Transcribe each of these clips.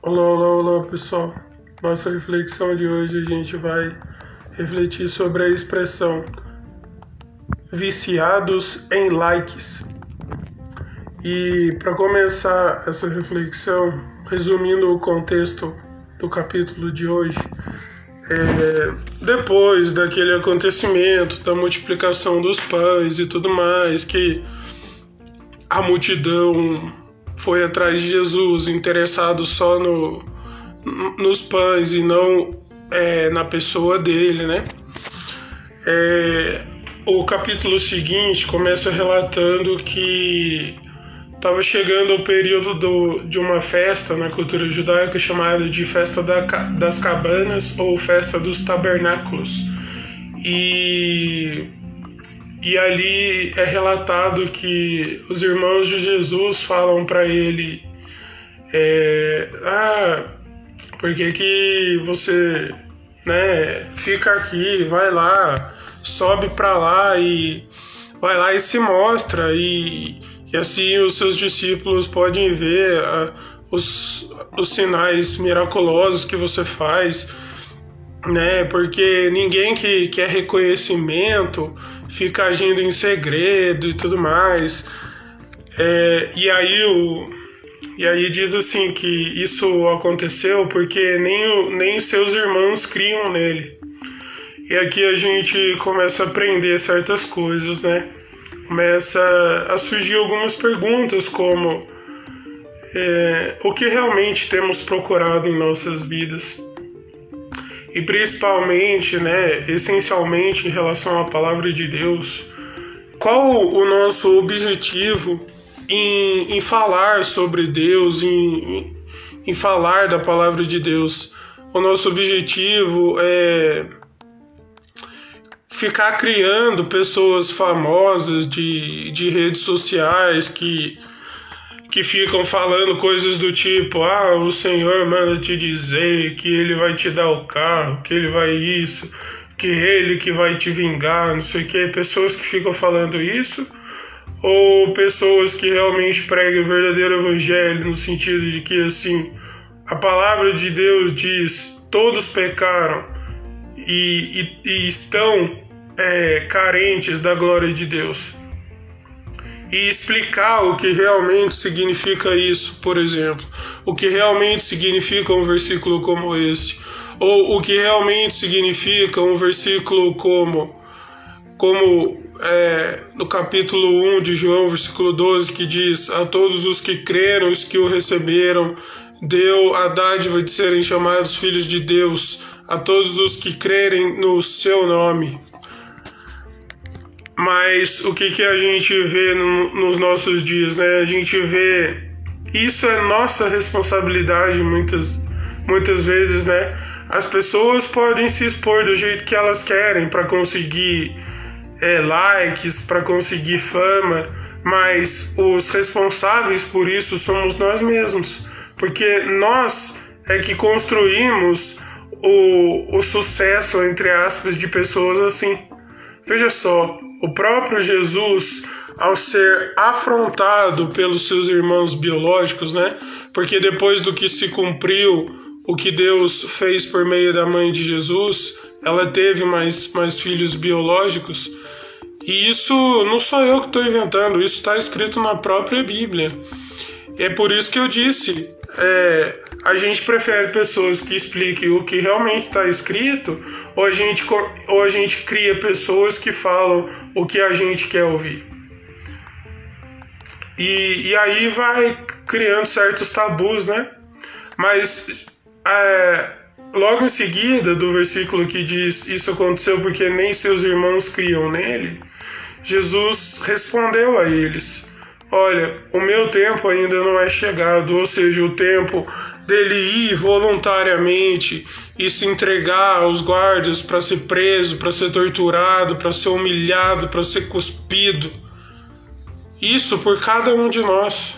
Olá, olá, olá pessoal. Nossa reflexão de hoje a gente vai refletir sobre a expressão viciados em likes. E para começar essa reflexão, resumindo o contexto do capítulo de hoje, é, depois daquele acontecimento da multiplicação dos pães e tudo mais, que a multidão foi atrás de Jesus, interessado só no, nos pães e não é, na pessoa dele, né? É, o capítulo seguinte começa relatando que estava chegando o período do, de uma festa na cultura judaica chamada de Festa da, das Cabanas ou Festa dos Tabernáculos. E e ali é relatado que os irmãos de Jesus falam para ele: é, Ah, por que, que você né, fica aqui, vai lá, sobe para lá e vai lá e se mostra, e, e assim os seus discípulos podem ver uh, os, os sinais miraculosos que você faz, né? Porque ninguém que quer reconhecimento fica agindo em segredo e tudo mais. É, e aí o e aí diz assim que isso aconteceu porque nem, o, nem seus irmãos criam nele. E aqui a gente começa a aprender certas coisas, né? Começa a surgir algumas perguntas como é, o que realmente temos procurado em nossas vidas e principalmente, né, essencialmente em relação à palavra de Deus, qual o nosso objetivo em, em falar sobre Deus, em, em falar da palavra de Deus? O nosso objetivo é ficar criando pessoas famosas de, de redes sociais que que ficam falando coisas do tipo: ah, o Senhor manda te dizer que ele vai te dar o carro, que ele vai isso, que ele que vai te vingar, não sei o que. Pessoas que ficam falando isso, ou pessoas que realmente pregam o verdadeiro evangelho, no sentido de que, assim, a palavra de Deus diz: todos pecaram e, e, e estão é, carentes da glória de Deus e explicar o que realmente significa isso, por exemplo, o que realmente significa um versículo como esse, ou o que realmente significa um versículo como como é, no capítulo 1 de João, versículo 12, que diz: A todos os que creram, os que o receberam, deu a dádiva de serem chamados filhos de Deus, a todos os que crerem no seu nome. Mas o que, que a gente vê no, nos nossos dias, né? A gente vê. Isso é nossa responsabilidade muitas, muitas vezes, né? As pessoas podem se expor do jeito que elas querem para conseguir é, likes, para conseguir fama, mas os responsáveis por isso somos nós mesmos, porque nós é que construímos o, o sucesso, entre aspas, de pessoas assim. Veja só, o próprio Jesus, ao ser afrontado pelos seus irmãos biológicos, né? Porque depois do que se cumpriu o que Deus fez por meio da mãe de Jesus, ela teve mais, mais filhos biológicos. E isso não sou eu que estou inventando, isso está escrito na própria Bíblia. É por isso que eu disse: é, a gente prefere pessoas que expliquem o que realmente está escrito, ou a, gente, ou a gente cria pessoas que falam o que a gente quer ouvir. E, e aí vai criando certos tabus, né? Mas é, logo em seguida, do versículo que diz: Isso aconteceu porque nem seus irmãos criam nele, Jesus respondeu a eles Olha, o meu tempo ainda não é chegado, ou seja, o tempo dele ir voluntariamente e se entregar aos guardas para ser preso, para ser torturado, para ser humilhado, para ser cuspido. Isso por cada um de nós.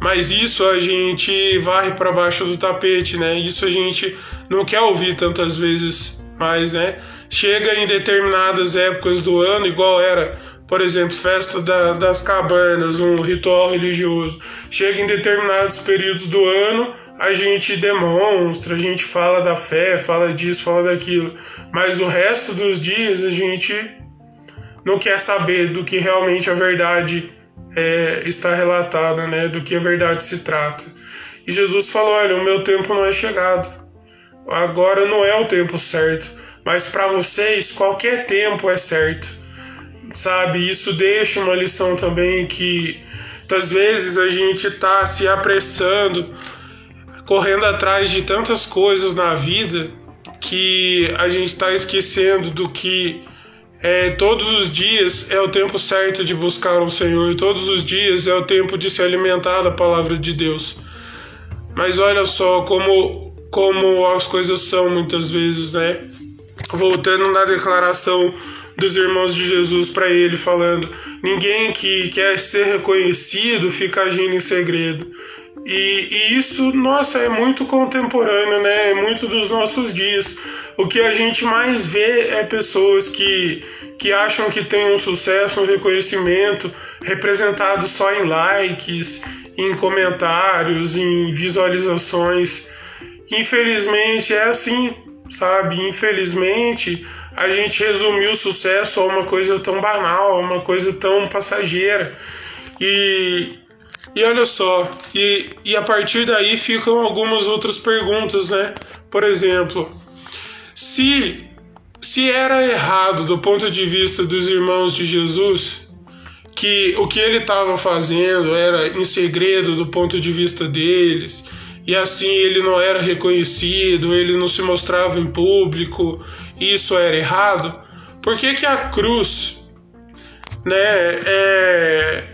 Mas isso a gente varre para baixo do tapete, né? Isso a gente não quer ouvir tantas vezes mais, né? Chega em determinadas épocas do ano, igual era por exemplo, festa da, das cabanas, um ritual religioso, chega em determinados períodos do ano, a gente demonstra, a gente fala da fé, fala disso, fala daquilo, mas o resto dos dias a gente não quer saber do que realmente a verdade é, está relatada, né? Do que a verdade se trata. E Jesus falou: olha, o meu tempo não é chegado. Agora não é o tempo certo, mas para vocês qualquer tempo é certo. Sabe? Isso deixa uma lição também que muitas vezes a gente está se apressando, correndo atrás de tantas coisas na vida que a gente está esquecendo do que é, todos os dias é o tempo certo de buscar o Senhor, todos os dias é o tempo de se alimentar da palavra de Deus. Mas olha só como, como as coisas são muitas vezes, né? Voltando na declaração dos irmãos de Jesus para ele, falando: ninguém que quer ser reconhecido fica agindo em segredo. E, e, isso, nossa, é muito contemporâneo, né? É muito dos nossos dias. O que a gente mais vê é pessoas que, que acham que tem um sucesso, um reconhecimento representado só em likes, em comentários, em visualizações. Infelizmente é assim, sabe? Infelizmente a gente resumiu o sucesso a uma coisa tão banal, a uma coisa tão passageira. E, e olha só, e, e a partir daí ficam algumas outras perguntas, né? Por exemplo, se, se era errado do ponto de vista dos irmãos de Jesus, que o que ele estava fazendo era em segredo do ponto de vista deles, e assim ele não era reconhecido, ele não se mostrava em público, isso era errado, por que, que a cruz né, é,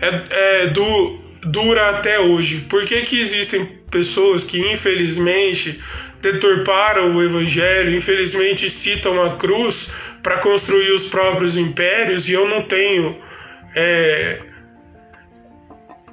é, é do, dura até hoje? Por que, que existem pessoas que infelizmente deturparam o evangelho, infelizmente citam a cruz para construir os próprios impérios e eu não tenho é,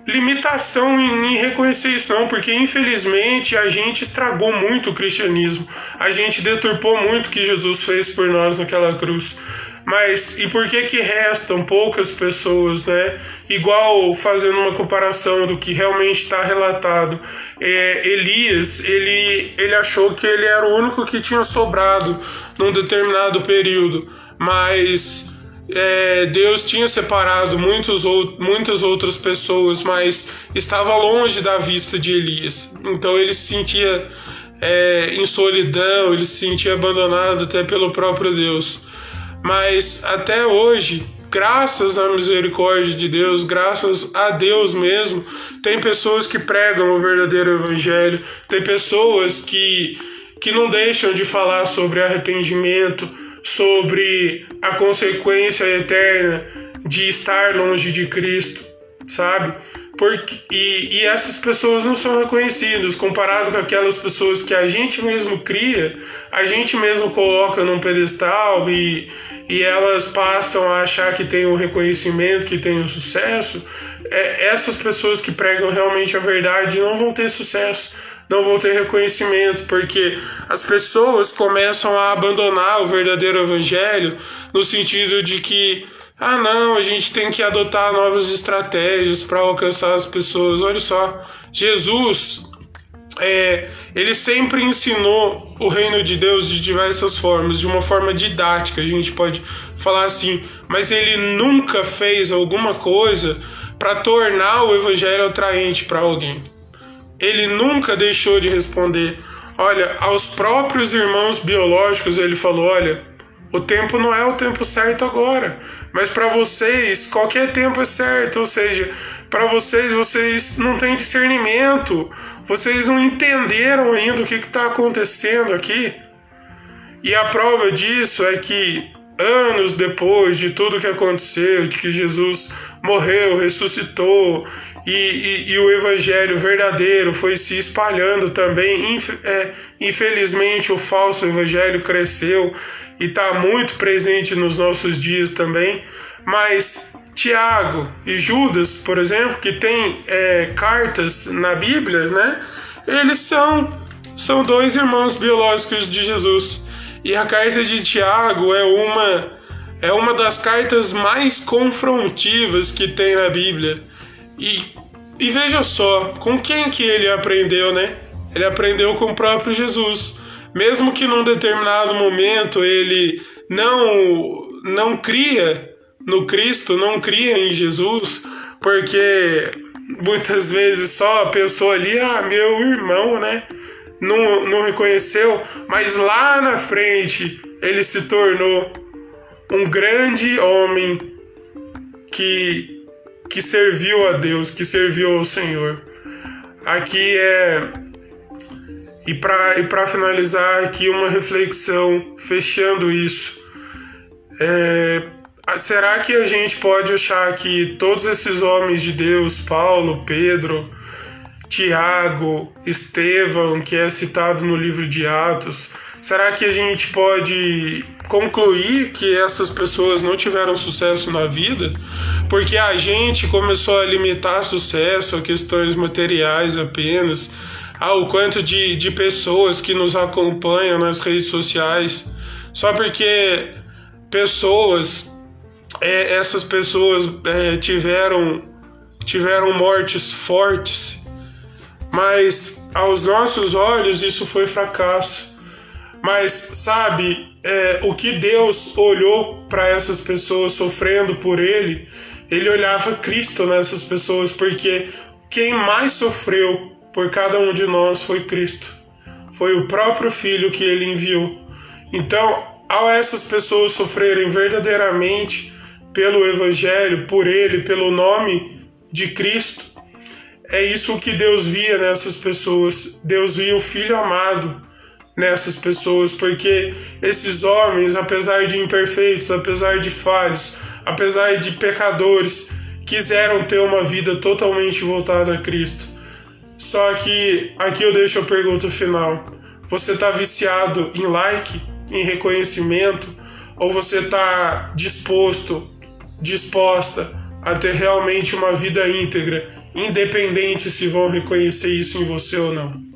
limitação em, reconhecer isso não, porque infelizmente a gente estragou muito o cristianismo, a gente deturpou muito o que Jesus fez por nós naquela cruz. Mas e por que que restam poucas pessoas, né? Igual fazendo uma comparação do que realmente está relatado, é, Elias ele ele achou que ele era o único que tinha sobrado num determinado período, mas é, Deus tinha separado muitos, muitas outras pessoas, mas estava longe da vista de Elias. Então ele se sentia é, em solidão, ele se sentia abandonado até pelo próprio Deus. Mas até hoje, graças à misericórdia de Deus, graças a Deus mesmo, tem pessoas que pregam o verdadeiro evangelho, tem pessoas que, que não deixam de falar sobre arrependimento, sobre a consequência eterna de estar longe de Cristo, sabe? Porque, e, e essas pessoas não são reconhecidas comparado com aquelas pessoas que a gente mesmo cria, a gente mesmo coloca num pedestal e, e elas passam a achar que tem o reconhecimento, que tem o sucesso. É, essas pessoas que pregam realmente a verdade não vão ter sucesso não vão ter reconhecimento, porque as pessoas começam a abandonar o verdadeiro evangelho no sentido de que ah, não, a gente tem que adotar novas estratégias para alcançar as pessoas. Olha só, Jesus, é, ele sempre ensinou o reino de Deus de diversas formas, de uma forma didática, a gente pode falar assim, mas ele nunca fez alguma coisa para tornar o evangelho atraente para alguém ele nunca deixou de responder. Olha, aos próprios irmãos biológicos ele falou: olha, o tempo não é o tempo certo agora, mas para vocês qualquer tempo é certo, ou seja, para vocês vocês não têm discernimento, vocês não entenderam ainda o que está acontecendo aqui. E a prova disso é que anos depois de tudo que aconteceu, de que Jesus morreu, ressuscitou e, e, e, o evangelho verdadeiro foi se espalhando também. É, infelizmente, o falso evangelho cresceu e está muito presente nos nossos dias também. Mas Tiago e Judas, por exemplo, que tem é, cartas na Bíblia, né? Eles são, são dois irmãos biológicos de Jesus. E a carta de Tiago é uma, é uma das cartas mais confrontivas que tem na Bíblia e e veja só, com quem que ele aprendeu, né? Ele aprendeu com o próprio Jesus. Mesmo que num determinado momento ele não não cria no Cristo, não cria em Jesus, porque muitas vezes só a pessoa ali, ah, meu irmão, né? Não, não reconheceu, mas lá na frente ele se tornou um grande homem que, que serviu a Deus, que serviu ao Senhor. Aqui é. E para e finalizar, aqui uma reflexão, fechando isso. É, será que a gente pode achar que todos esses homens de Deus, Paulo, Pedro, Tiago, Estevão, que é citado no livro de Atos, será que a gente pode concluir que essas pessoas não tiveram sucesso na vida? Porque a gente começou a limitar sucesso a questões materiais apenas, ao quanto de, de pessoas que nos acompanham nas redes sociais, só porque pessoas é, essas pessoas é, tiveram, tiveram mortes fortes, mas aos nossos olhos isso foi fracasso. Mas sabe, é, o que Deus olhou para essas pessoas sofrendo por Ele, Ele olhava Cristo nessas pessoas, porque quem mais sofreu por cada um de nós foi Cristo. Foi o próprio Filho que Ele enviou. Então, ao essas pessoas sofrerem verdadeiramente, pelo Evangelho, por Ele, pelo nome de Cristo. É isso que Deus via nessas pessoas. Deus via o Filho amado nessas pessoas, porque esses homens, apesar de imperfeitos, apesar de falhos, apesar de pecadores, quiseram ter uma vida totalmente voltada a Cristo. Só que aqui eu deixo a pergunta final: você está viciado em like, em reconhecimento, ou você está disposto disposta a ter realmente uma vida íntegra, independente se vão reconhecer isso em você ou não.